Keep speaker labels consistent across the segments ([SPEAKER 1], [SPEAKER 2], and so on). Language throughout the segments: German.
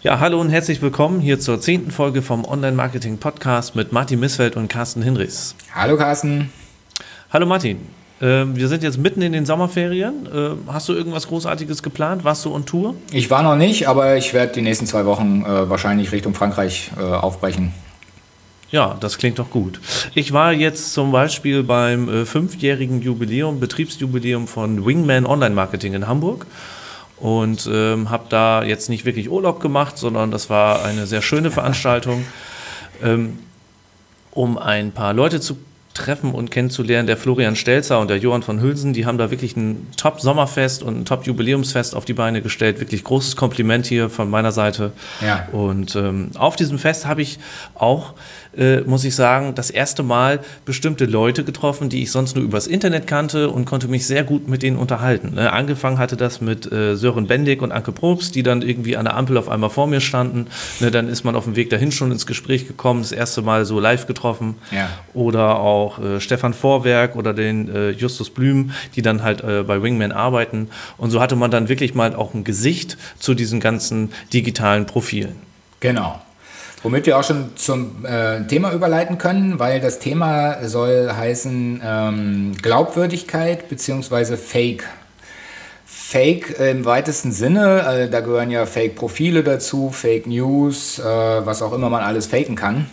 [SPEAKER 1] Ja, hallo und herzlich willkommen hier zur zehnten Folge vom Online-Marketing-Podcast mit Martin Missfeld und Carsten Hinrichs.
[SPEAKER 2] Hallo Carsten.
[SPEAKER 1] Hallo Martin. Äh, wir sind jetzt mitten in den Sommerferien. Äh, hast du irgendwas Großartiges geplant? Warst du on Tour?
[SPEAKER 2] Ich war noch nicht, aber ich werde die nächsten zwei Wochen äh, wahrscheinlich Richtung Frankreich äh, aufbrechen.
[SPEAKER 1] Ja, das klingt doch gut. Ich war jetzt zum Beispiel beim äh, fünfjährigen Jubiläum, Betriebsjubiläum von Wingman Online Marketing in Hamburg und ähm, habe da jetzt nicht wirklich Urlaub gemacht, sondern das war eine sehr schöne Veranstaltung, ähm, um ein paar Leute zu treffen und kennenzulernen. Der Florian Stelzer und der Johann von Hülsen, die haben da wirklich ein Top-Sommerfest und ein Top-Jubiläumsfest auf die Beine gestellt. Wirklich großes Kompliment hier von meiner Seite. Ja. Und ähm, auf diesem Fest habe ich auch äh, muss ich sagen, das erste Mal bestimmte Leute getroffen, die ich sonst nur übers Internet kannte und konnte mich sehr gut mit denen unterhalten. Ne? Angefangen hatte das mit äh, Sören Bendig und Anke Probst, die dann irgendwie an der Ampel auf einmal vor mir standen. Ne? Dann ist man auf dem Weg dahin schon ins Gespräch gekommen, das erste Mal so live getroffen. Ja. Oder auch äh, Stefan Vorwerk oder den äh, Justus Blüm, die dann halt äh, bei Wingman arbeiten. Und so hatte man dann wirklich mal auch ein Gesicht zu diesen ganzen digitalen Profilen.
[SPEAKER 2] Genau. Womit wir auch schon zum äh, Thema überleiten können, weil das Thema soll heißen ähm, Glaubwürdigkeit bzw. Fake. Fake im weitesten Sinne, äh, da gehören ja Fake-Profile dazu, Fake News, äh, was auch immer man alles faken kann.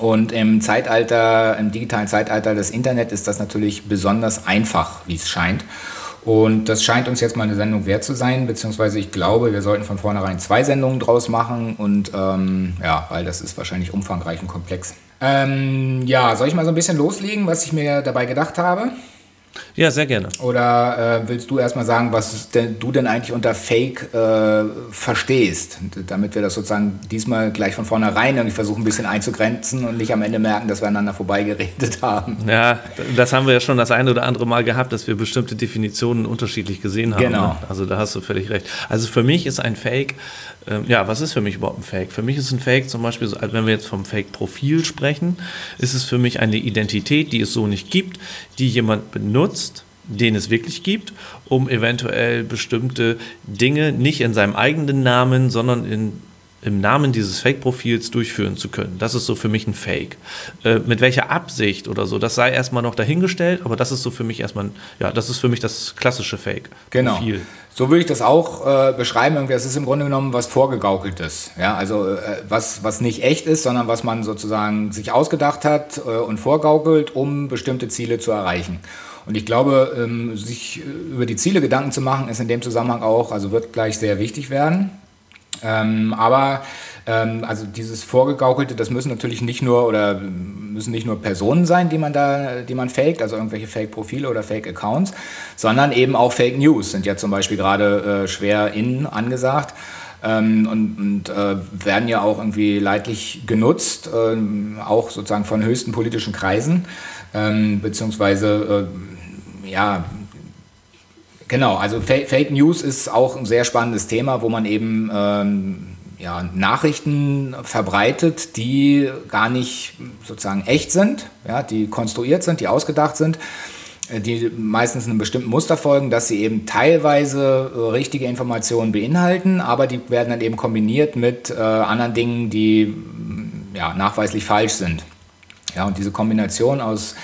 [SPEAKER 2] Und im Zeitalter, im digitalen Zeitalter des Internet ist das natürlich besonders einfach, wie es scheint. Und das scheint uns jetzt mal eine Sendung wert zu sein, beziehungsweise ich glaube, wir sollten von vornherein zwei Sendungen draus machen und ähm, ja, weil das ist wahrscheinlich umfangreich und komplex. Ähm, ja, soll ich mal so ein bisschen loslegen, was ich mir dabei gedacht habe?
[SPEAKER 1] Ja, sehr gerne.
[SPEAKER 2] Oder äh, willst du erstmal sagen, was denn, du denn eigentlich unter Fake äh, verstehst? Damit wir das sozusagen diesmal gleich von vornherein irgendwie versuchen, ein bisschen einzugrenzen und nicht am Ende merken, dass wir aneinander vorbeigeredet haben.
[SPEAKER 1] Ja, das haben wir ja schon das eine oder andere Mal gehabt, dass wir bestimmte Definitionen unterschiedlich gesehen haben.
[SPEAKER 2] Genau. Ne?
[SPEAKER 1] Also da hast du völlig recht. Also für mich ist ein Fake ähm, ja, was ist für mich überhaupt ein Fake? Für mich ist ein Fake zum Beispiel, also wenn wir jetzt vom Fake-Profil sprechen, ist es für mich eine Identität, die es so nicht gibt, die jemand benutzt, den es wirklich gibt, um eventuell bestimmte Dinge nicht in seinem eigenen Namen, sondern in im Namen dieses Fake-Profils durchführen zu können. Das ist so für mich ein Fake. Äh, mit welcher Absicht oder so, das sei erstmal noch dahingestellt, aber das ist so für mich erstmal, ja, das ist für mich das klassische Fake.
[SPEAKER 2] Genau. So würde ich das auch äh, beschreiben. Irgendwie, es ist im Grunde genommen was vorgegaukeltes. Ja, also äh, was, was nicht echt ist, sondern was man sozusagen sich ausgedacht hat äh, und vorgaukelt, um bestimmte Ziele zu erreichen. Und ich glaube, ähm, sich über die Ziele Gedanken zu machen, ist in dem Zusammenhang auch, also wird gleich sehr wichtig werden. Ähm, aber ähm, also dieses Vorgegaukelte, das müssen natürlich nicht nur oder müssen nicht nur Personen sein, die man da, die man faked, also irgendwelche Fake-Profile oder Fake-Accounts, sondern eben auch Fake News sind ja zum Beispiel gerade äh, schwer innen angesagt. Ähm, und, und äh, werden ja auch irgendwie leidlich genutzt, äh, auch sozusagen von höchsten politischen Kreisen, ähm, beziehungsweise äh, ja, Genau, also Fake News ist auch ein sehr spannendes Thema, wo man eben ähm, ja, Nachrichten verbreitet, die gar nicht sozusagen echt sind, ja, die konstruiert sind, die ausgedacht sind, äh, die meistens einem bestimmten Muster folgen, dass sie eben teilweise äh, richtige Informationen beinhalten, aber die werden dann eben kombiniert mit äh, anderen Dingen, die ja, nachweislich falsch sind. Ja, und diese Kombination aus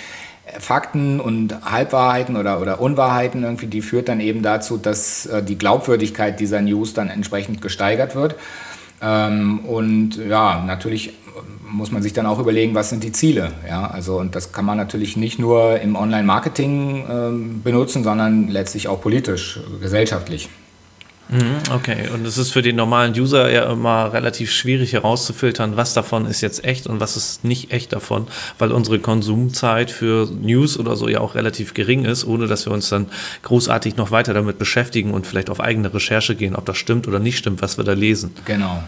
[SPEAKER 2] Fakten und Halbwahrheiten oder, oder Unwahrheiten irgendwie, die führt dann eben dazu, dass äh, die Glaubwürdigkeit dieser News dann entsprechend gesteigert wird. Ähm, und ja, natürlich muss man sich dann auch überlegen, was sind die Ziele. Ja, also, und das kann man natürlich nicht nur im Online-Marketing ähm, benutzen, sondern letztlich auch politisch, gesellschaftlich.
[SPEAKER 1] Mhm, okay, und es ist für den normalen User ja immer relativ schwierig herauszufiltern, was davon ist jetzt echt und was ist nicht echt davon, weil unsere Konsumzeit für News oder so ja auch relativ gering ist, ohne dass wir uns dann großartig noch weiter damit beschäftigen und vielleicht auf eigene Recherche gehen, ob das stimmt oder nicht stimmt, was wir da lesen.
[SPEAKER 2] Genau.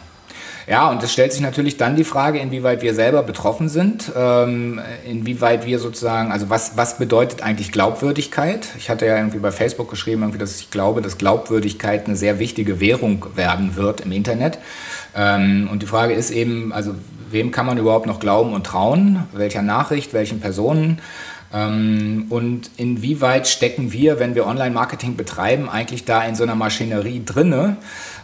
[SPEAKER 2] Ja, und es stellt sich natürlich dann die Frage, inwieweit wir selber betroffen sind, ähm, inwieweit wir sozusagen, also was, was bedeutet eigentlich Glaubwürdigkeit? Ich hatte ja irgendwie bei Facebook geschrieben, irgendwie, dass ich glaube, dass Glaubwürdigkeit eine sehr wichtige Währung werden wird im Internet. Ähm, und die Frage ist eben, also wem kann man überhaupt noch glauben und trauen? Welcher Nachricht, welchen Personen? Ähm, und inwieweit stecken wir, wenn wir Online-Marketing betreiben, eigentlich da in so einer Maschinerie drinne?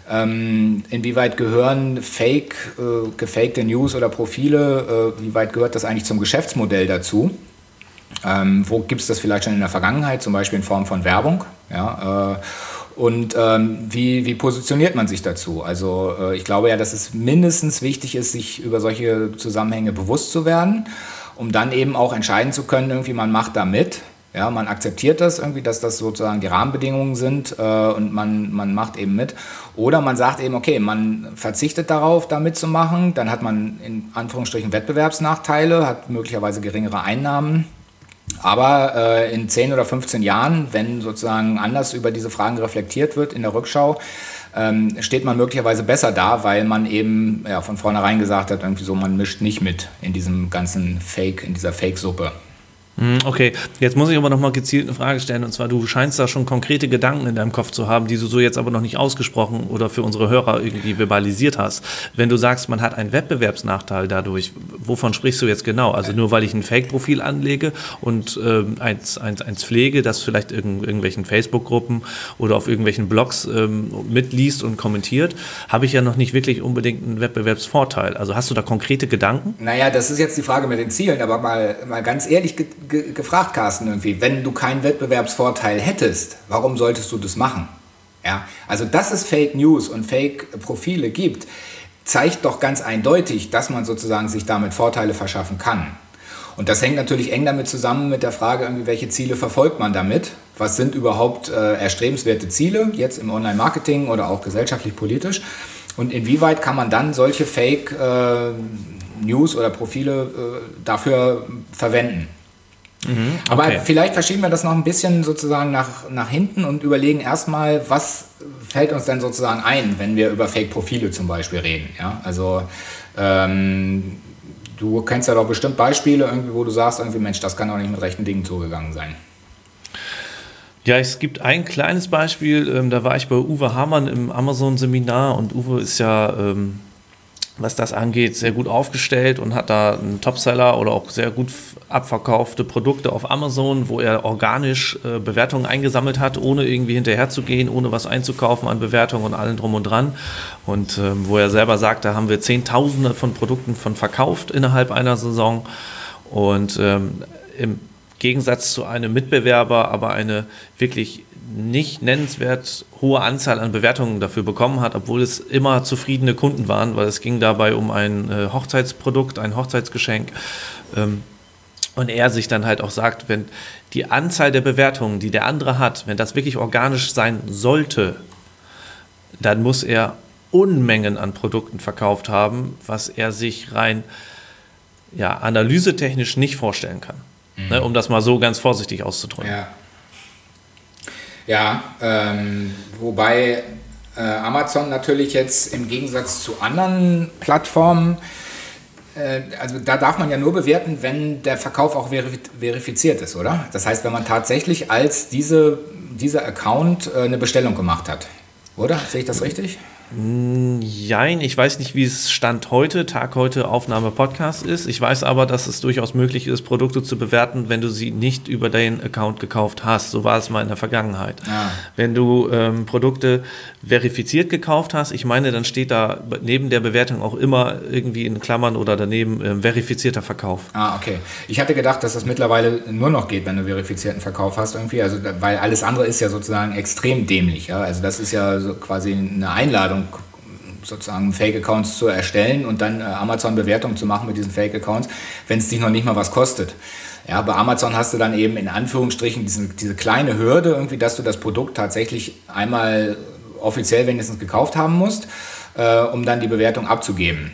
[SPEAKER 2] Ähm, inwieweit gehören Fake, äh, gefakte News oder Profile, äh, wie weit gehört das eigentlich zum Geschäftsmodell dazu? Ähm, wo gibt es das vielleicht schon in der Vergangenheit, zum Beispiel in Form von Werbung? Ja, äh, und ähm, wie, wie positioniert man sich dazu? Also äh, ich glaube ja, dass es mindestens wichtig ist, sich über solche Zusammenhänge bewusst zu werden, um dann eben auch entscheiden zu können, irgendwie man macht da mit ja, man akzeptiert das irgendwie, dass das sozusagen die Rahmenbedingungen sind äh, und man, man macht eben mit. Oder man sagt eben, okay, man verzichtet darauf, da mitzumachen. Dann hat man in Anführungsstrichen Wettbewerbsnachteile, hat möglicherweise geringere Einnahmen. Aber äh, in 10 oder 15 Jahren, wenn sozusagen anders über diese Fragen reflektiert wird in der Rückschau, ähm, steht man möglicherweise besser da, weil man eben ja, von vornherein gesagt hat, irgendwie so, man mischt nicht mit in diesem ganzen Fake, in dieser Fake-Suppe.
[SPEAKER 1] Hm, okay, jetzt muss ich aber noch mal gezielt eine Frage stellen. Und zwar, du scheinst da schon konkrete Gedanken in deinem Kopf zu haben, die du so jetzt aber noch nicht ausgesprochen oder für unsere Hörer irgendwie verbalisiert hast. Wenn du sagst, man hat einen Wettbewerbsnachteil dadurch, wovon sprichst du jetzt genau? Also nur weil ich ein Fake-Profil anlege und ähm, eins, eins, eins pflege, das vielleicht in irgendwelchen Facebook-Gruppen oder auf irgendwelchen Blogs ähm, mitliest und kommentiert, habe ich ja noch nicht wirklich unbedingt einen Wettbewerbsvorteil. Also hast du da konkrete Gedanken?
[SPEAKER 2] Naja, das ist jetzt die Frage mit den Zielen, aber mal, mal ganz ehrlich ge gefragt, Carsten, irgendwie, wenn du keinen Wettbewerbsvorteil hättest, warum solltest du das machen? Ja, also dass es Fake News und Fake Profile gibt, zeigt doch ganz eindeutig, dass man sozusagen sich damit Vorteile verschaffen kann. Und das hängt natürlich eng damit zusammen mit der Frage, irgendwie, welche Ziele verfolgt man damit? Was sind überhaupt äh, erstrebenswerte Ziele, jetzt im Online-Marketing oder auch gesellschaftlich-politisch? Und inwieweit kann man dann solche Fake-News äh, oder Profile äh, dafür verwenden? Mhm, okay. Aber vielleicht verschieben wir das noch ein bisschen sozusagen nach, nach hinten und überlegen erstmal, was fällt uns denn sozusagen ein, wenn wir über Fake-Profile zum Beispiel reden. Ja? Also ähm, du kennst ja doch bestimmt Beispiele, irgendwie, wo du sagst, irgendwie, Mensch, das kann doch nicht mit rechten Dingen zugegangen sein.
[SPEAKER 1] Ja, es gibt ein kleines Beispiel, ähm, da war ich bei Uwe Hamann im Amazon-Seminar und Uwe ist ja ähm, was das angeht, sehr gut aufgestellt und hat da einen Topseller oder auch sehr gut abverkaufte Produkte auf Amazon, wo er organisch äh, Bewertungen eingesammelt hat, ohne irgendwie hinterherzugehen, ohne was einzukaufen an Bewertungen und allem drum und dran. Und ähm, wo er selber sagt, da haben wir Zehntausende von Produkten von verkauft innerhalb einer Saison. Und ähm, im Gegensatz zu einem Mitbewerber aber eine wirklich nicht nennenswert hohe Anzahl an Bewertungen dafür bekommen hat, obwohl es immer zufriedene Kunden waren, weil es ging dabei um ein äh, Hochzeitsprodukt, ein Hochzeitsgeschenk. Ähm, und er sich dann halt auch sagt, wenn die Anzahl der Bewertungen, die der andere hat, wenn das wirklich organisch sein sollte, dann muss er Unmengen an Produkten verkauft haben, was er sich rein ja, analysetechnisch nicht vorstellen kann. Mhm. Ne, um das mal so ganz vorsichtig auszudrücken.
[SPEAKER 2] Ja. Ja, ähm, wobei äh, Amazon natürlich jetzt im Gegensatz zu anderen Plattformen, äh, also da darf man ja nur bewerten, wenn der Verkauf auch verifiziert ist, oder? Das heißt, wenn man tatsächlich als diese, dieser Account äh, eine Bestellung gemacht hat. Oder? Sehe ich das richtig?
[SPEAKER 1] Jein, ich weiß nicht, wie es Stand heute, Tag heute Aufnahme Podcast ist. Ich weiß aber, dass es durchaus möglich ist, Produkte zu bewerten, wenn du sie nicht über deinen Account gekauft hast. So war es mal in der Vergangenheit. Ah. Wenn du ähm, Produkte verifiziert gekauft hast, ich meine, dann steht da neben der Bewertung auch immer irgendwie in Klammern oder daneben ähm, verifizierter Verkauf.
[SPEAKER 2] Ah, okay. Ich hatte gedacht, dass das mittlerweile nur noch geht, wenn du verifizierten Verkauf hast irgendwie. Also, weil alles andere ist ja sozusagen extrem dämlich. Ja? Also das ist ja so quasi eine Einladung sozusagen Fake-Accounts zu erstellen und dann äh, Amazon-Bewertungen zu machen mit diesen Fake-Accounts, wenn es dich noch nicht mal was kostet. Ja, bei Amazon hast du dann eben in Anführungsstrichen diese, diese kleine Hürde irgendwie, dass du das Produkt tatsächlich einmal offiziell wenigstens gekauft haben musst, äh, um dann die Bewertung abzugeben.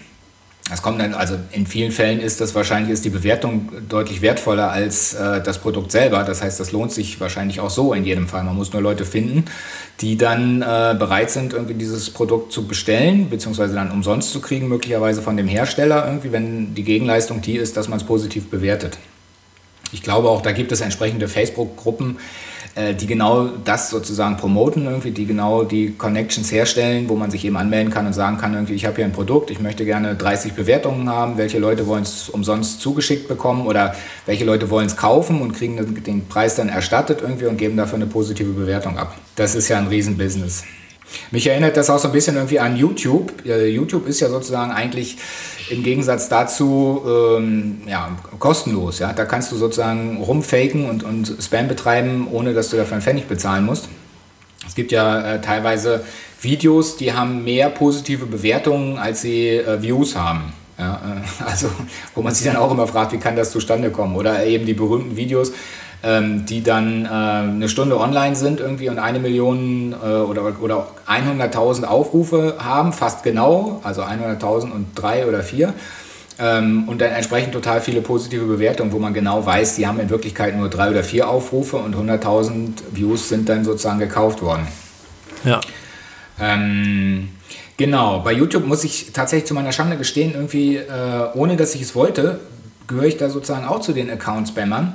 [SPEAKER 2] Das kommt dann, also in vielen Fällen ist das wahrscheinlich ist die Bewertung deutlich wertvoller als äh, das Produkt selber. Das heißt, das lohnt sich wahrscheinlich auch so in jedem Fall. Man muss nur Leute finden, die dann äh, bereit sind, irgendwie dieses Produkt zu bestellen, beziehungsweise dann umsonst zu kriegen, möglicherweise von dem Hersteller irgendwie, wenn die Gegenleistung die ist, dass man es positiv bewertet. Ich glaube auch, da gibt es entsprechende Facebook-Gruppen, äh, die genau das sozusagen promoten, irgendwie, die genau die Connections herstellen, wo man sich eben anmelden kann und sagen kann, irgendwie, ich habe hier ein Produkt, ich möchte gerne 30 Bewertungen haben, welche Leute wollen es umsonst zugeschickt bekommen oder welche Leute wollen es kaufen und kriegen den Preis dann erstattet irgendwie und geben dafür eine positive Bewertung ab. Das ist ja ein Riesenbusiness. Mich erinnert das auch so ein bisschen irgendwie an YouTube. YouTube ist ja sozusagen eigentlich im Gegensatz dazu ähm, ja, kostenlos. Ja? Da kannst du sozusagen rumfaken und, und Spam betreiben, ohne dass du dafür einen Pfennig bezahlen musst. Es gibt ja äh, teilweise Videos, die haben mehr positive Bewertungen, als sie äh, Views haben. Ja, also, wo man sich dann auch immer fragt, wie kann das zustande kommen? Oder eben die berühmten Videos, ähm, die dann äh, eine Stunde online sind irgendwie und eine Million äh, oder, oder 100.000 Aufrufe haben, fast genau, also 100.000 und drei oder vier. Ähm, und dann entsprechend total viele positive Bewertungen, wo man genau weiß, die haben in Wirklichkeit nur drei oder vier Aufrufe und 100.000 Views sind dann sozusagen gekauft worden.
[SPEAKER 1] Ja.
[SPEAKER 2] Ähm, genau, bei YouTube muss ich tatsächlich zu meiner Schande gestehen, irgendwie, äh, ohne dass ich es wollte, gehöre ich da sozusagen auch zu den Account-Spammern.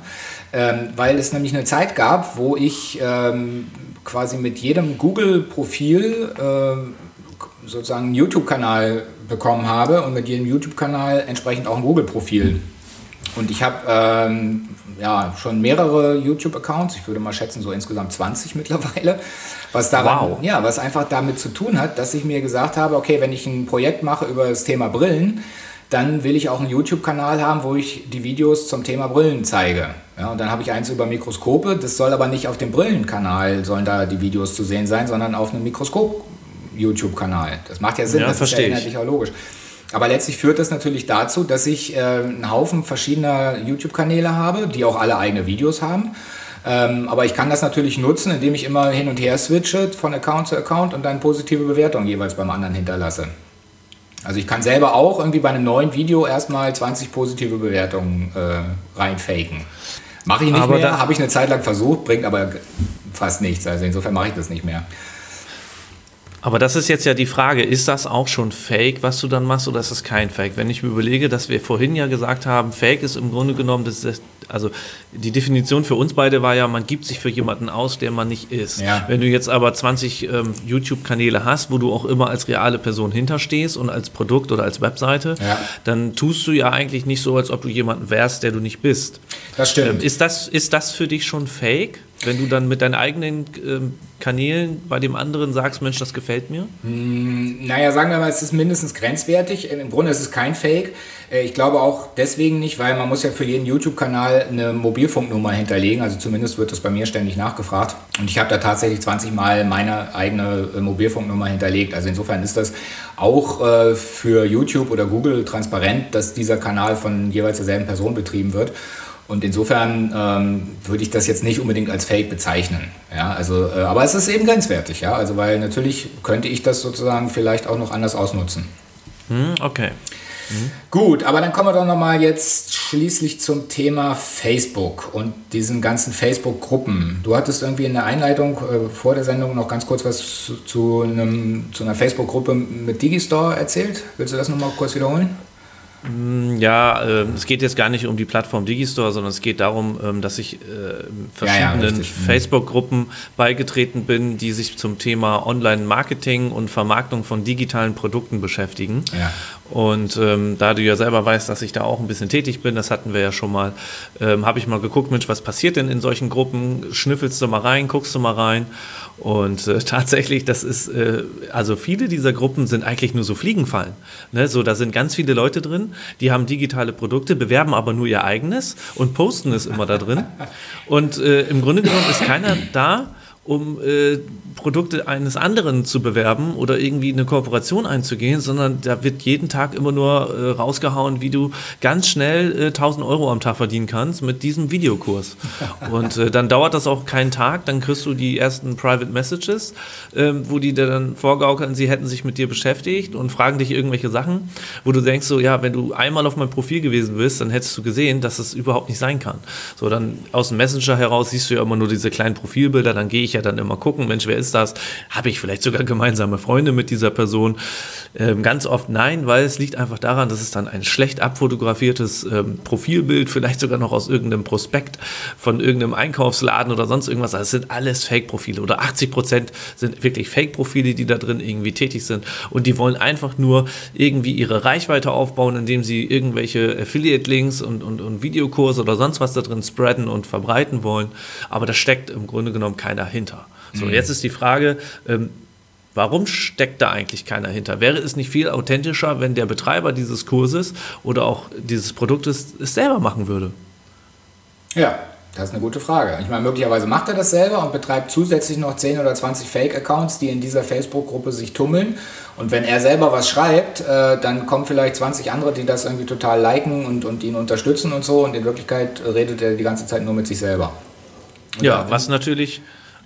[SPEAKER 2] Ähm, weil es nämlich eine Zeit gab, wo ich ähm, quasi mit jedem Google-Profil äh, sozusagen einen YouTube-Kanal bekommen habe und mit jedem YouTube-Kanal entsprechend auch ein Google-Profil. Und ich habe ähm, ja, schon mehrere YouTube-Accounts, ich würde mal schätzen so insgesamt 20 mittlerweile, was, daran, wow. ja, was einfach damit zu tun hat, dass ich mir gesagt habe, okay, wenn ich ein Projekt mache über das Thema Brillen, dann will ich auch einen YouTube-Kanal haben, wo ich die Videos zum Thema Brillen zeige. Ja, und dann habe ich eins über Mikroskope. Das soll aber nicht auf dem Brillenkanal, sollen da die Videos zu sehen sein, sondern auf einem Mikroskop-YouTube-Kanal. Das macht ja Sinn,
[SPEAKER 1] ja,
[SPEAKER 2] das ist ja inhaltlich auch logisch. Aber letztlich führt das natürlich dazu, dass ich äh, einen Haufen verschiedener YouTube-Kanäle habe, die auch alle eigene Videos haben. Ähm, aber ich kann das natürlich nutzen, indem ich immer hin und her switche von Account zu Account und dann positive Bewertungen jeweils beim anderen hinterlasse. Also ich kann selber auch irgendwie bei einem neuen Video erstmal 20 positive Bewertungen äh, reinfaken. Mache ich nicht aber mehr, habe ich eine Zeit lang versucht, bringt aber fast nichts. Also insofern mache ich das nicht mehr.
[SPEAKER 1] Aber das ist jetzt ja die Frage, ist das auch schon Fake, was du dann machst, oder ist das kein Fake? Wenn ich mir überlege, dass wir vorhin ja gesagt haben, Fake ist im Grunde genommen, das also die Definition für uns beide war ja, man gibt sich für jemanden aus, der man nicht ist. Ja. Wenn du jetzt aber 20 ähm, YouTube-Kanäle hast, wo du auch immer als reale Person hinterstehst und als Produkt oder als Webseite, ja. dann tust du ja eigentlich nicht so, als ob du jemanden wärst, der du nicht bist.
[SPEAKER 2] Das stimmt.
[SPEAKER 1] Ähm, ist, das, ist das für dich schon Fake? Wenn du dann mit deinen eigenen ähm, Kanälen bei dem anderen sagst, Mensch, das gefällt mir?
[SPEAKER 2] Mm, naja, sagen wir mal, es ist mindestens grenzwertig. Im Grunde ist es kein Fake. Äh, ich glaube auch deswegen nicht, weil man muss ja für jeden YouTube-Kanal eine Mobilfunknummer hinterlegen. Also zumindest wird das bei mir ständig nachgefragt. Und ich habe da tatsächlich 20 Mal meine eigene äh, Mobilfunknummer hinterlegt. Also insofern ist das auch äh, für YouTube oder Google transparent, dass dieser Kanal von jeweils derselben Person betrieben wird. Und insofern ähm, würde ich das jetzt nicht unbedingt als Fake bezeichnen. Ja, also, äh, aber es ist eben grenzwertig, ja. Also weil natürlich könnte ich das sozusagen vielleicht auch noch anders ausnutzen.
[SPEAKER 1] Hm, okay.
[SPEAKER 2] Mhm. Gut, aber dann kommen wir doch nochmal jetzt schließlich zum Thema Facebook und diesen ganzen Facebook-Gruppen. Du hattest irgendwie in der Einleitung äh, vor der Sendung noch ganz kurz was zu, zu, einem, zu einer Facebook-Gruppe mit Digistore erzählt. Willst du das nochmal kurz wiederholen?
[SPEAKER 1] Mm, ja, äh, es geht jetzt gar nicht um die Plattform Digistore, sondern es geht darum, ähm, dass ich äh, verschiedenen ja, ja, mhm. Facebook-Gruppen beigetreten bin, die sich zum Thema Online-Marketing und Vermarktung von digitalen Produkten beschäftigen. Ja. Und ähm, da du ja selber weißt, dass ich da auch ein bisschen tätig bin, das hatten wir ja schon mal, ähm, habe ich mal geguckt, Mensch, was passiert denn in solchen Gruppen? Schnüffelst du mal rein, guckst du mal rein. Und äh, tatsächlich, das ist, äh, also viele dieser Gruppen sind eigentlich nur so Fliegenfallen. Ne? So, da sind ganz viele Leute drin, die haben digitale Produkte, bewerben aber nur ihr eigenes und posten es immer da drin. Und äh, im Grunde genommen ist keiner da, um äh, Produkte eines anderen zu bewerben oder irgendwie eine Kooperation einzugehen, sondern da wird jeden Tag immer nur äh, rausgehauen, wie du ganz schnell äh, 1000 Euro am Tag verdienen kannst mit diesem Videokurs. Und äh, dann dauert das auch keinen Tag, dann kriegst du die ersten Private Messages, ähm, wo die dir dann vorgaukeln, sie hätten sich mit dir beschäftigt und fragen dich irgendwelche Sachen, wo du denkst so, ja, wenn du einmal auf meinem Profil gewesen bist, dann hättest du gesehen, dass es überhaupt nicht sein kann. So, dann aus dem Messenger heraus siehst du ja immer nur diese kleinen Profilbilder, dann gehe ich ja dann immer gucken, Mensch, wer ist das? Habe ich vielleicht sogar gemeinsame Freunde mit dieser Person? Ähm, ganz oft nein, weil es liegt einfach daran, dass es dann ein schlecht abfotografiertes ähm, Profilbild, vielleicht sogar noch aus irgendeinem Prospekt von irgendeinem Einkaufsladen oder sonst irgendwas. Das sind alles Fake-Profile oder 80 Prozent sind wirklich Fake-Profile, die da drin irgendwie tätig sind und die wollen einfach nur irgendwie ihre Reichweite aufbauen, indem sie irgendwelche Affiliate-Links und, und, und Videokurse oder sonst was da drin spreaden und verbreiten wollen. Aber da steckt im Grunde genommen keiner hinter. So, mhm. jetzt ist die Frage, ähm, Warum steckt da eigentlich keiner hinter? Wäre es nicht viel authentischer, wenn der Betreiber dieses Kurses oder auch dieses Produktes es selber machen würde?
[SPEAKER 2] Ja, das ist eine gute Frage. Ich meine, möglicherweise macht er das selber und betreibt zusätzlich noch 10 oder 20 Fake-Accounts, die in dieser Facebook-Gruppe sich tummeln. Und wenn er selber was schreibt, äh, dann kommen vielleicht 20 andere, die das irgendwie total liken und, und ihn unterstützen und so. Und in Wirklichkeit redet er die ganze Zeit nur mit sich selber.
[SPEAKER 1] Und ja, was natürlich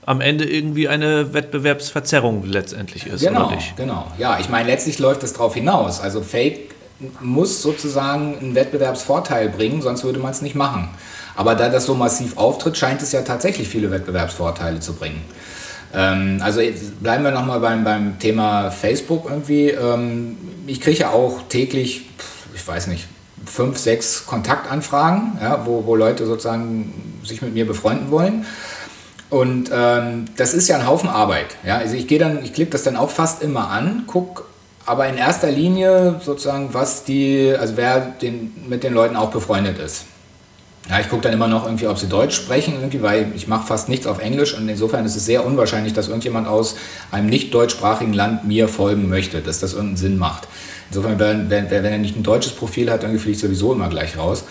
[SPEAKER 1] am Ende irgendwie eine Wettbewerbsverzerrung letztendlich ist,
[SPEAKER 2] genau,
[SPEAKER 1] oder nicht?
[SPEAKER 2] Genau, ja. Ich meine, letztlich läuft es darauf hinaus. Also Fake muss sozusagen einen Wettbewerbsvorteil bringen, sonst würde man es nicht machen. Aber da das so massiv auftritt, scheint es ja tatsächlich viele Wettbewerbsvorteile zu bringen. Ähm, also bleiben wir nochmal beim, beim Thema Facebook irgendwie. Ähm, ich kriege ja auch täglich, ich weiß nicht, fünf, sechs Kontaktanfragen, ja, wo, wo Leute sozusagen sich mit mir befreunden wollen. Und ähm, das ist ja ein Haufen Arbeit. Ja? Also ich gehe dann, ich klicke das dann auch fast immer an, gucke aber in erster Linie sozusagen, was die, also wer den, mit den Leuten auch befreundet ist. Ja, ich gucke dann immer noch irgendwie, ob sie Deutsch sprechen, irgendwie, weil ich mache fast nichts auf Englisch und insofern ist es sehr unwahrscheinlich, dass irgendjemand aus einem nicht deutschsprachigen Land mir folgen möchte, dass das irgendeinen Sinn macht. Insofern, wenn, wenn, wenn er nicht ein deutsches Profil hat, dann fliege ich sowieso immer gleich raus.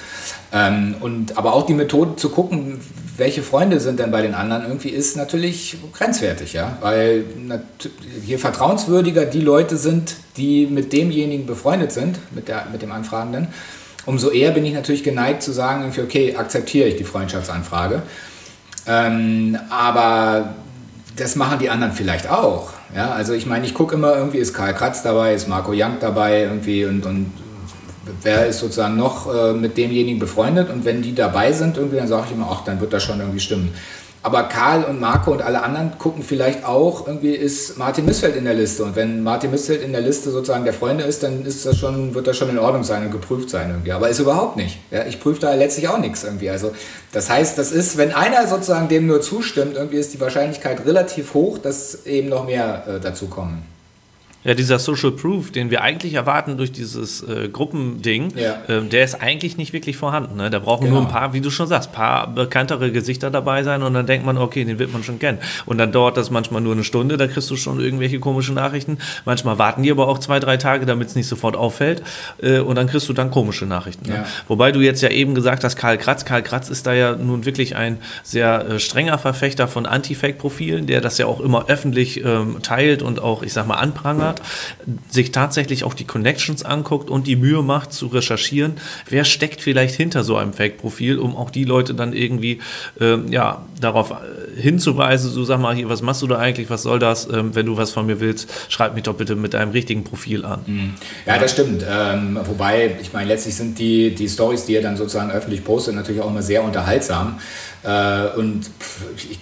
[SPEAKER 2] Ähm, und, aber auch die Methode zu gucken, welche Freunde sind denn bei den anderen, irgendwie ist natürlich grenzwertig, ja. Weil je vertrauenswürdiger die Leute sind, die mit demjenigen befreundet sind, mit, der, mit dem Anfragenden, umso eher bin ich natürlich geneigt zu sagen, okay, akzeptiere ich die Freundschaftsanfrage. Ähm, aber das machen die anderen vielleicht auch. Ja, also ich meine, ich gucke immer, irgendwie ist Karl Kratz dabei, ist Marco Young dabei irgendwie und, und wer ist sozusagen noch äh, mit demjenigen befreundet und wenn die dabei sind, irgendwie, dann sage ich immer, ach, dann wird das schon irgendwie stimmen. Aber Karl und Marco und alle anderen gucken vielleicht auch, irgendwie ist Martin Missfeld in der Liste. Und wenn Martin Missfeld in der Liste sozusagen der Freunde ist, dann ist das schon, wird das schon in Ordnung sein und geprüft sein irgendwie. Aber ist überhaupt nicht. Ja, ich prüfe da letztlich auch nichts irgendwie. Also das heißt, das ist, wenn einer sozusagen dem nur zustimmt, irgendwie ist die Wahrscheinlichkeit relativ hoch, dass eben noch mehr äh, dazu kommen.
[SPEAKER 1] Ja, dieser Social Proof, den wir eigentlich erwarten durch dieses äh, Gruppending, ja. ähm, der ist eigentlich nicht wirklich vorhanden. Ne? Da brauchen genau. nur ein paar, wie du schon sagst, paar bekanntere Gesichter dabei sein und dann denkt man, okay, den wird man schon kennen. Und dann dauert das manchmal nur eine Stunde, da kriegst du schon irgendwelche komischen Nachrichten. Manchmal warten die aber auch zwei, drei Tage, damit es nicht sofort auffällt. Äh, und dann kriegst du dann komische Nachrichten. Ne? Ja. Wobei du jetzt ja eben gesagt hast, Karl Kratz. Karl Kratz ist da ja nun wirklich ein sehr äh, strenger Verfechter von Anti-Fake-Profilen, der das ja auch immer öffentlich ähm, teilt und auch, ich sag mal, anprangert hat, sich tatsächlich auch die Connections anguckt und die Mühe macht zu recherchieren, wer steckt vielleicht hinter so einem Fake-Profil, um auch die Leute dann irgendwie ähm, ja, darauf äh, hinzuweisen, so sag mal hier, was machst du da eigentlich, was soll das, ähm, wenn du was von mir willst, schreib mich doch bitte mit deinem richtigen Profil an. Mhm.
[SPEAKER 2] Ja, das stimmt. Ähm, wobei, ich meine, letztlich sind die, die Stories, die er dann sozusagen öffentlich postet, natürlich auch immer sehr unterhaltsam. Äh, und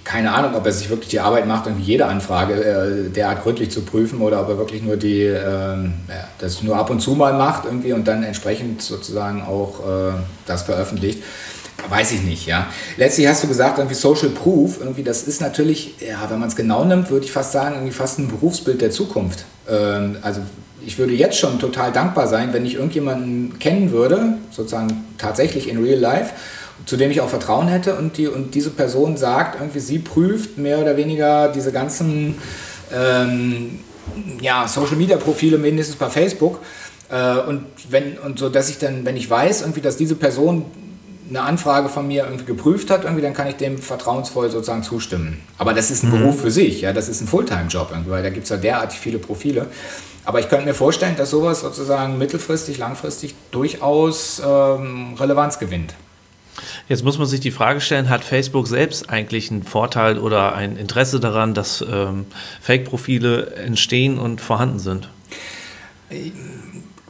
[SPEAKER 2] keine Ahnung, ob er sich wirklich die Arbeit macht, irgendwie jede Anfrage äh, derart gründlich zu prüfen oder ob er wirklich nur die, ähm, das nur ab und zu mal macht irgendwie und dann entsprechend sozusagen auch äh, das veröffentlicht. Weiß ich nicht, ja. Letztlich hast du gesagt, irgendwie Social Proof, irgendwie das ist natürlich, ja, wenn man es genau nimmt, würde ich fast sagen, irgendwie fast ein Berufsbild der Zukunft. Ähm, also ich würde jetzt schon total dankbar sein, wenn ich irgendjemanden kennen würde, sozusagen tatsächlich in real life, zu dem ich auch Vertrauen hätte und, die, und diese Person sagt, irgendwie sie prüft mehr oder weniger diese ganzen ähm, ja, Social Media Profile mindestens bei Facebook äh, und wenn und so, dass ich dann, wenn ich weiß, irgendwie, dass diese Person eine Anfrage von mir irgendwie geprüft hat, irgendwie, dann kann ich dem vertrauensvoll sozusagen zustimmen. Aber das ist ein mhm. Beruf für sich, ja, das ist ein Fulltime-Job irgendwie, weil da gibt es ja derartig viele Profile. Aber ich könnte mir vorstellen, dass sowas sozusagen mittelfristig, langfristig durchaus ähm, Relevanz gewinnt.
[SPEAKER 1] Jetzt muss man sich die Frage stellen, hat Facebook selbst eigentlich einen Vorteil oder ein Interesse daran, dass ähm, Fake-Profile entstehen und vorhanden sind?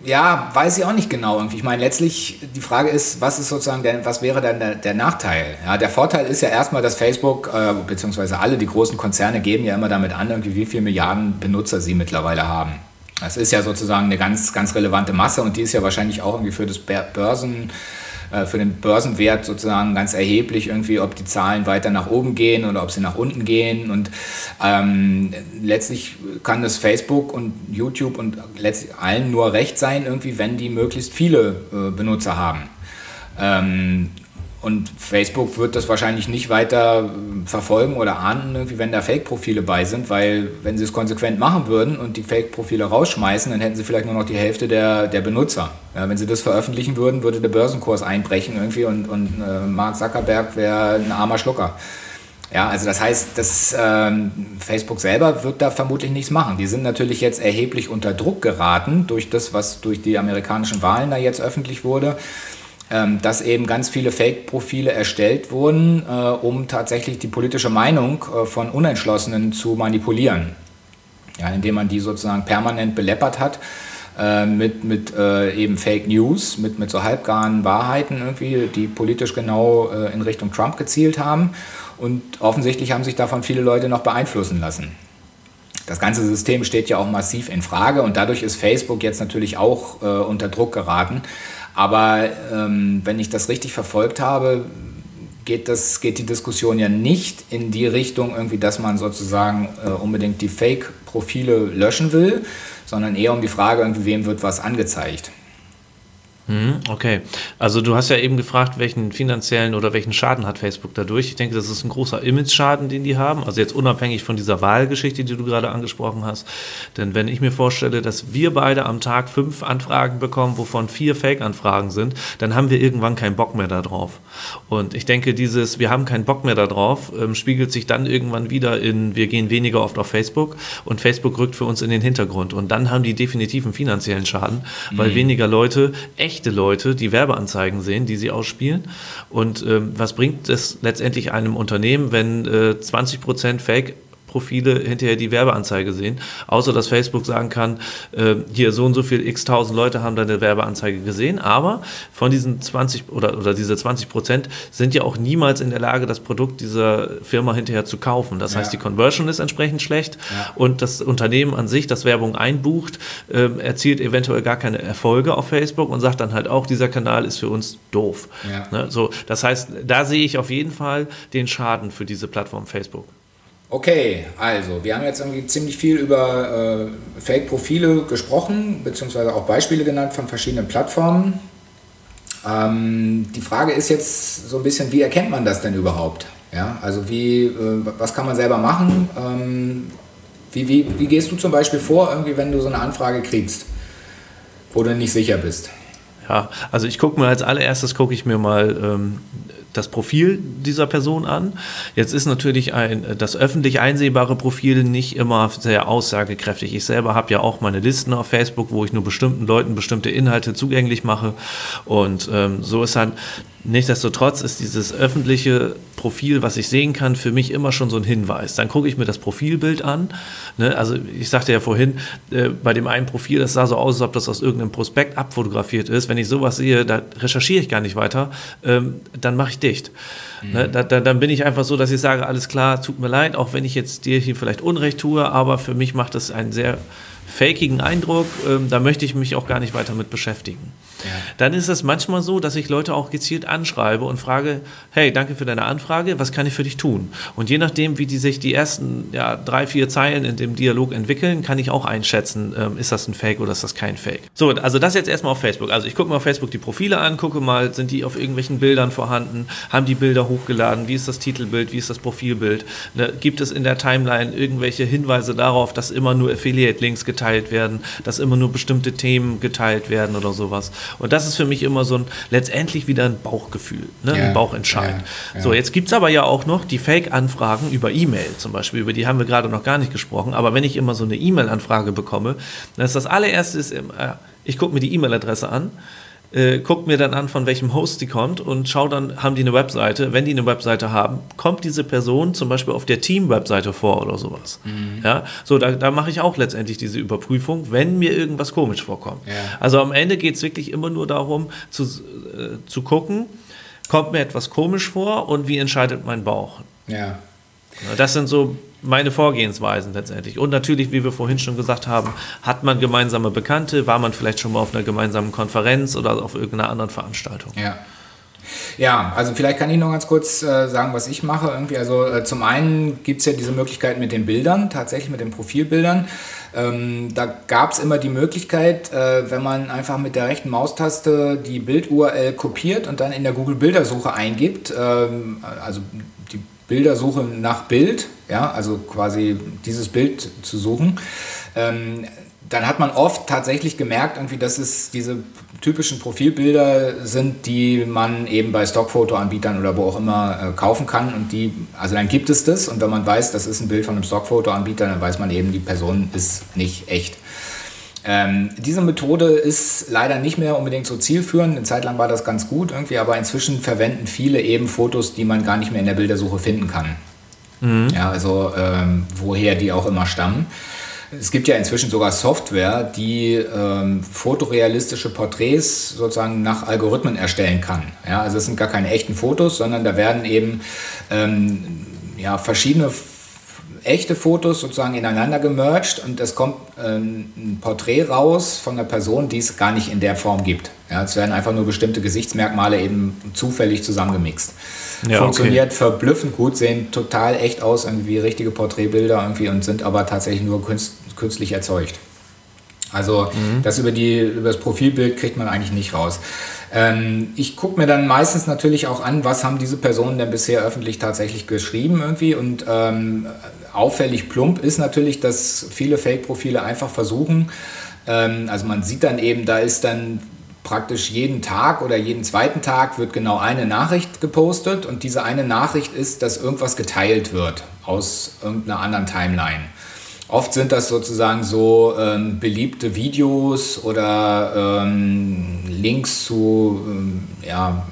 [SPEAKER 2] Ja, weiß ich auch nicht genau. Ich meine, letztlich die Frage ist, was ist sozusagen der, was wäre dann der, der Nachteil? Ja, der Vorteil ist ja erstmal, dass Facebook äh, beziehungsweise alle die großen Konzerne geben ja immer damit an, irgendwie wie viele Milliarden Benutzer sie mittlerweile haben. Das ist ja sozusagen eine ganz, ganz relevante Masse und die ist ja wahrscheinlich auch irgendwie für das Börsen, für den Börsenwert sozusagen ganz erheblich irgendwie, ob die Zahlen weiter nach oben gehen oder ob sie nach unten gehen. Und ähm, letztlich kann das Facebook und YouTube und letztlich allen nur recht sein, irgendwie, wenn die möglichst viele äh, Benutzer haben. Ähm, und Facebook wird das wahrscheinlich nicht weiter äh, verfolgen oder ahnden, irgendwie, wenn da Fake-Profile bei sind, weil wenn sie es konsequent machen würden und die Fake-Profile rausschmeißen, dann hätten sie vielleicht nur noch die Hälfte der, der Benutzer. Ja, wenn sie das veröffentlichen würden, würde der Börsenkurs einbrechen irgendwie und, und äh, Mark Zuckerberg wäre ein armer Schlucker. Ja, also das heißt, das, ähm, Facebook selber wird da vermutlich nichts machen. Die sind natürlich jetzt erheblich unter Druck geraten durch das, was durch die amerikanischen Wahlen da jetzt öffentlich wurde ähm, dass eben ganz viele Fake-Profile erstellt wurden, äh, um tatsächlich die politische Meinung äh, von Unentschlossenen zu manipulieren. Ja, indem man die sozusagen permanent beleppert hat äh, mit, mit äh, eben Fake News, mit, mit so halbgaren Wahrheiten irgendwie, die politisch genau äh, in Richtung Trump gezielt haben. Und offensichtlich haben sich davon viele Leute noch beeinflussen lassen. Das ganze System steht ja auch massiv in Frage und dadurch ist Facebook jetzt natürlich auch äh, unter Druck geraten. Aber ähm, wenn ich das richtig verfolgt habe, geht, das, geht die Diskussion ja nicht in die Richtung, irgendwie, dass man sozusagen äh, unbedingt die Fake-Profile löschen will, sondern eher um die Frage, irgendwie, wem wird was angezeigt.
[SPEAKER 1] Mhm, okay, also du hast ja eben gefragt, welchen finanziellen oder welchen Schaden hat Facebook dadurch. Ich denke, das ist ein großer Image-Schaden, den die haben. Also jetzt unabhängig von dieser Wahlgeschichte, die du gerade angesprochen hast. Denn wenn ich mir vorstelle, dass wir beide am Tag fünf Anfragen bekommen, wovon vier Fake-Anfragen sind, dann haben wir irgendwann keinen Bock mehr darauf. Und ich denke, dieses Wir haben keinen Bock mehr darauf ähm, spiegelt sich dann irgendwann wieder in Wir gehen weniger oft auf Facebook und Facebook rückt für uns in den Hintergrund. Und dann haben die definitiv einen finanziellen Schaden, weil mhm. weniger Leute echt echte Leute, die Werbeanzeigen sehen, die sie ausspielen. Und ähm, was bringt es letztendlich einem Unternehmen, wenn äh, 20% Fake Profile hinterher die Werbeanzeige sehen, außer dass Facebook sagen kann, äh, hier so und so viel x tausend Leute haben deine Werbeanzeige gesehen, aber von diesen 20 oder, oder diese 20 Prozent sind ja auch niemals in der Lage, das Produkt dieser Firma hinterher zu kaufen. Das ja. heißt, die Conversion ist entsprechend schlecht ja. und das Unternehmen an sich, das Werbung einbucht, äh, erzielt eventuell gar keine Erfolge auf Facebook und sagt dann halt auch, dieser Kanal ist für uns doof. Ja. Ne? So, das heißt, da sehe ich auf jeden Fall den Schaden für diese Plattform Facebook.
[SPEAKER 2] Okay, also wir haben jetzt irgendwie ziemlich viel über äh, Fake-Profile gesprochen, beziehungsweise auch Beispiele genannt von verschiedenen Plattformen. Ähm, die Frage ist jetzt so ein bisschen, wie erkennt man das denn überhaupt? Ja, also wie, äh, was kann man selber machen? Ähm, wie, wie, wie gehst du zum Beispiel vor, irgendwie, wenn du so eine Anfrage kriegst, wo du nicht sicher bist?
[SPEAKER 1] Ja, also ich gucke mir als allererstes gucke ich mir mal ähm, das Profil dieser Person an. Jetzt ist natürlich ein, das öffentlich einsehbare Profil nicht immer sehr aussagekräftig. Ich selber habe ja auch meine Listen auf Facebook, wo ich nur bestimmten Leuten bestimmte Inhalte zugänglich mache. Und ähm, so ist halt Nichtsdestotrotz ist dieses öffentliche Profil, was ich sehen kann, für mich immer schon so ein Hinweis. Dann gucke ich mir das Profilbild an. Ne? Also ich sagte ja vorhin, äh, bei dem einen Profil, das sah so aus, als ob das aus irgendeinem Prospekt abfotografiert ist. Wenn ich sowas sehe, da recherchiere ich gar nicht weiter, ähm, dann mache ich dicht. Mhm. Ne? Da, da, dann bin ich einfach so, dass ich sage, alles klar, tut mir leid, auch wenn ich jetzt dir hier vielleicht Unrecht tue, aber für mich macht das einen sehr fakigen Eindruck. Ähm, da möchte ich mich auch gar nicht weiter mit beschäftigen. Dann ist es manchmal so, dass ich Leute auch gezielt anschreibe und frage, hey, danke für deine Anfrage, was kann ich für dich tun? Und je nachdem, wie die sich die ersten ja, drei, vier Zeilen in dem Dialog entwickeln, kann ich auch einschätzen, ähm, ist das ein Fake oder ist das kein Fake. So, also das jetzt erstmal auf Facebook. Also ich gucke mir auf Facebook die Profile an, gucke mal, sind die auf irgendwelchen Bildern vorhanden, haben die Bilder hochgeladen, wie ist das Titelbild, wie ist das Profilbild, ne? gibt es in der Timeline irgendwelche Hinweise darauf, dass immer nur Affiliate-Links geteilt werden, dass immer nur bestimmte Themen geteilt werden oder sowas. Und das ist für mich immer so ein letztendlich wieder ein Bauchgefühl, ne? Ja, ein Bauchentscheid. Ja, ja. So, jetzt gibt es aber ja auch noch die Fake-Anfragen über E-Mail zum Beispiel, über die haben wir gerade noch gar nicht gesprochen. Aber wenn ich immer so eine E-Mail-Anfrage bekomme, dann ist das allererste, ist, äh, ich gucke mir die E-Mail-Adresse an äh, guck mir dann an, von welchem Host die kommt und schau dann, haben die eine Webseite? Wenn die eine Webseite haben, kommt diese Person zum Beispiel auf der Team-Webseite vor oder sowas. Mhm. Ja, so, da, da mache ich auch letztendlich diese Überprüfung, wenn mir irgendwas komisch vorkommt. Ja. Also am Ende geht es wirklich immer nur darum, zu, äh, zu gucken, kommt mir etwas komisch vor und wie entscheidet mein Bauch?
[SPEAKER 2] Ja.
[SPEAKER 1] Das sind so meine Vorgehensweisen letztendlich. Und natürlich, wie wir vorhin schon gesagt haben, hat man gemeinsame Bekannte, war man vielleicht schon mal auf einer gemeinsamen Konferenz oder auf irgendeiner anderen Veranstaltung.
[SPEAKER 2] Ja. Ja, also vielleicht kann ich noch ganz kurz äh, sagen, was ich mache. Irgendwie, also äh, zum einen gibt es ja diese Möglichkeit mit den Bildern, tatsächlich mit den Profilbildern. Ähm, da gab es immer die Möglichkeit, äh, wenn man einfach mit der rechten Maustaste die Bild-URL kopiert und dann in der Google-Bildersuche eingibt, ähm, also Bildersuche nach Bild, ja, also quasi dieses Bild zu suchen, ähm, dann hat man oft tatsächlich gemerkt, irgendwie, dass es diese typischen Profilbilder sind, die man eben bei Stockfotoanbietern oder wo auch immer äh, kaufen kann. Und die, also dann gibt es das und wenn man weiß, das ist ein Bild von einem Stockfotoanbieter, dann weiß man eben, die Person ist nicht echt. Ähm, diese Methode ist leider nicht mehr unbedingt so zielführend. Eine Zeit lang war das ganz gut irgendwie, aber inzwischen verwenden viele eben Fotos, die man gar nicht mehr in der Bildersuche finden kann. Mhm. Ja, also ähm, woher die auch immer stammen. Es gibt ja inzwischen sogar Software, die ähm, fotorealistische Porträts sozusagen nach Algorithmen erstellen kann. Ja, also es sind gar keine echten Fotos, sondern da werden eben ähm, ja, verschiedene echte Fotos sozusagen ineinander gemerged und es kommt ähm, ein Porträt raus von einer Person, die es gar nicht in der Form gibt. Ja, es werden einfach nur bestimmte Gesichtsmerkmale eben zufällig zusammengemixt. Ja, Funktioniert okay. verblüffend gut, sehen total echt aus, irgendwie richtige Porträtbilder irgendwie und sind aber tatsächlich nur künst, künstlich erzeugt. Also mhm. das über, die, über das Profilbild kriegt man eigentlich nicht raus. Ähm, ich gucke mir dann meistens natürlich auch an, was haben diese Personen denn bisher öffentlich tatsächlich geschrieben irgendwie. Und ähm, auffällig plump ist natürlich, dass viele Fake-Profile einfach versuchen, ähm, also man sieht dann eben, da ist dann praktisch jeden Tag oder jeden zweiten Tag wird genau eine Nachricht gepostet und diese eine Nachricht ist, dass irgendwas geteilt wird aus irgendeiner anderen Timeline. Oft sind das sozusagen so ähm, beliebte Videos oder ähm, Links zu ähm, ja,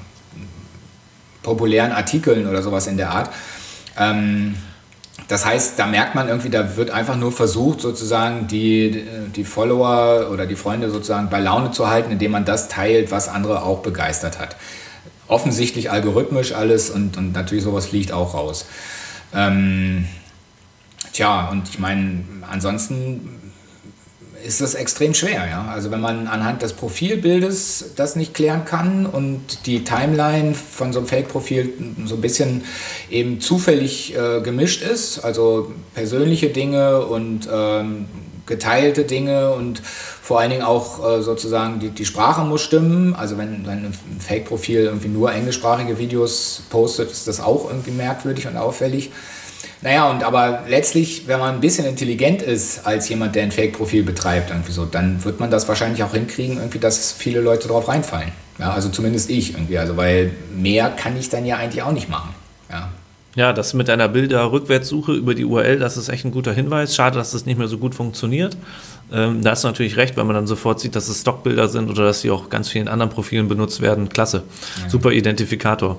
[SPEAKER 2] populären Artikeln oder sowas in der Art. Ähm, das heißt, da merkt man irgendwie, da wird einfach nur versucht, sozusagen die, die Follower oder die Freunde sozusagen bei Laune zu halten, indem man das teilt, was andere auch begeistert hat. Offensichtlich algorithmisch alles und, und natürlich sowas fliegt auch raus. Ähm, tja, und ich meine, ansonsten ist das extrem schwer. Ja? Also wenn man anhand des Profilbildes das nicht klären kann und die Timeline von so einem Fake-Profil so ein bisschen eben zufällig äh, gemischt ist, also persönliche Dinge und ähm, geteilte Dinge und vor allen Dingen auch äh, sozusagen die, die Sprache muss stimmen. Also wenn, wenn ein Fake-Profil irgendwie nur englischsprachige Videos postet, ist das auch irgendwie merkwürdig und auffällig. Naja, und aber letztlich, wenn man ein bisschen intelligent ist als jemand, der ein Fake-Profil betreibt, irgendwie so, dann wird man das wahrscheinlich auch hinkriegen, irgendwie, dass viele Leute drauf reinfallen. Ja, also zumindest ich irgendwie, also weil mehr kann ich dann ja eigentlich auch nicht machen. Ja.
[SPEAKER 1] Ja, das mit einer Bilder-Rückwärtssuche über die URL, das ist echt ein guter Hinweis. Schade, dass das nicht mehr so gut funktioniert. Ähm, da hast du natürlich recht, wenn man dann sofort sieht, dass es Stockbilder sind oder dass sie auch ganz vielen anderen Profilen benutzt werden. Klasse. Ja. Super Identifikator.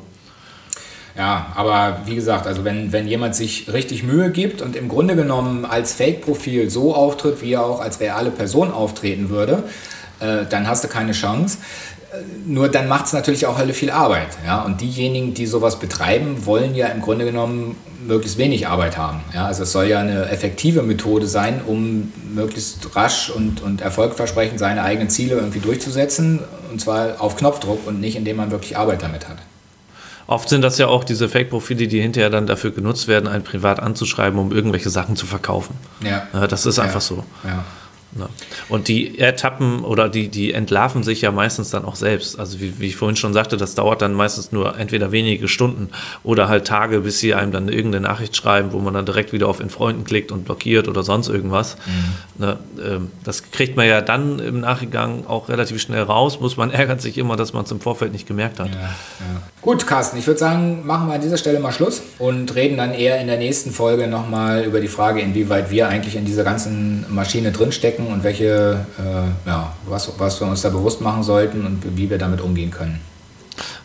[SPEAKER 2] Ja, aber wie gesagt, also wenn, wenn jemand sich richtig Mühe gibt und im Grunde genommen als Fake-Profil so auftritt, wie er auch als reale Person auftreten würde, äh, dann hast du keine Chance. Äh, nur dann macht es natürlich auch Hölle viel Arbeit. Ja? Und diejenigen, die sowas betreiben, wollen ja im Grunde genommen möglichst wenig Arbeit haben. Ja? Also es soll ja eine effektive Methode sein, um möglichst rasch und, und erfolgversprechend seine eigenen Ziele irgendwie durchzusetzen. Und zwar auf Knopfdruck und nicht, indem man wirklich Arbeit damit hat.
[SPEAKER 1] Oft sind das ja auch diese Fake-Profile, die hinterher dann dafür genutzt werden, einen privat anzuschreiben, um irgendwelche Sachen zu verkaufen. Ja. Das ist einfach ja. so. Ja. Ne? Und die ertappen oder die, die entlarven sich ja meistens dann auch selbst. Also wie, wie, ich vorhin schon sagte, das dauert dann meistens nur entweder wenige Stunden oder halt Tage, bis sie einem dann irgendeine Nachricht schreiben, wo man dann direkt wieder auf Freunden klickt und blockiert oder sonst irgendwas. Mhm. Ne? Ähm, das kriegt man ja dann im Nachgang auch relativ schnell raus. Muss man ärgert sich immer, dass man es im Vorfeld nicht gemerkt hat. Ja, ja.
[SPEAKER 2] Gut, Carsten, ich würde sagen, machen wir an dieser Stelle mal Schluss und reden dann eher in der nächsten Folge nochmal über die Frage, inwieweit wir eigentlich in dieser ganzen Maschine drinstecken und welche, äh, ja, was, was wir uns da bewusst machen sollten und wie wir damit umgehen können.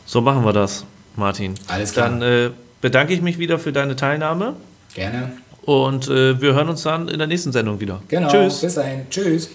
[SPEAKER 1] So machen wir das, Martin.
[SPEAKER 2] Alles klar.
[SPEAKER 1] Dann äh, bedanke ich mich wieder für deine Teilnahme.
[SPEAKER 2] Gerne.
[SPEAKER 1] Und äh, wir hören uns dann in der nächsten Sendung wieder.
[SPEAKER 2] Genau. Tschüss. Bis dahin. Tschüss.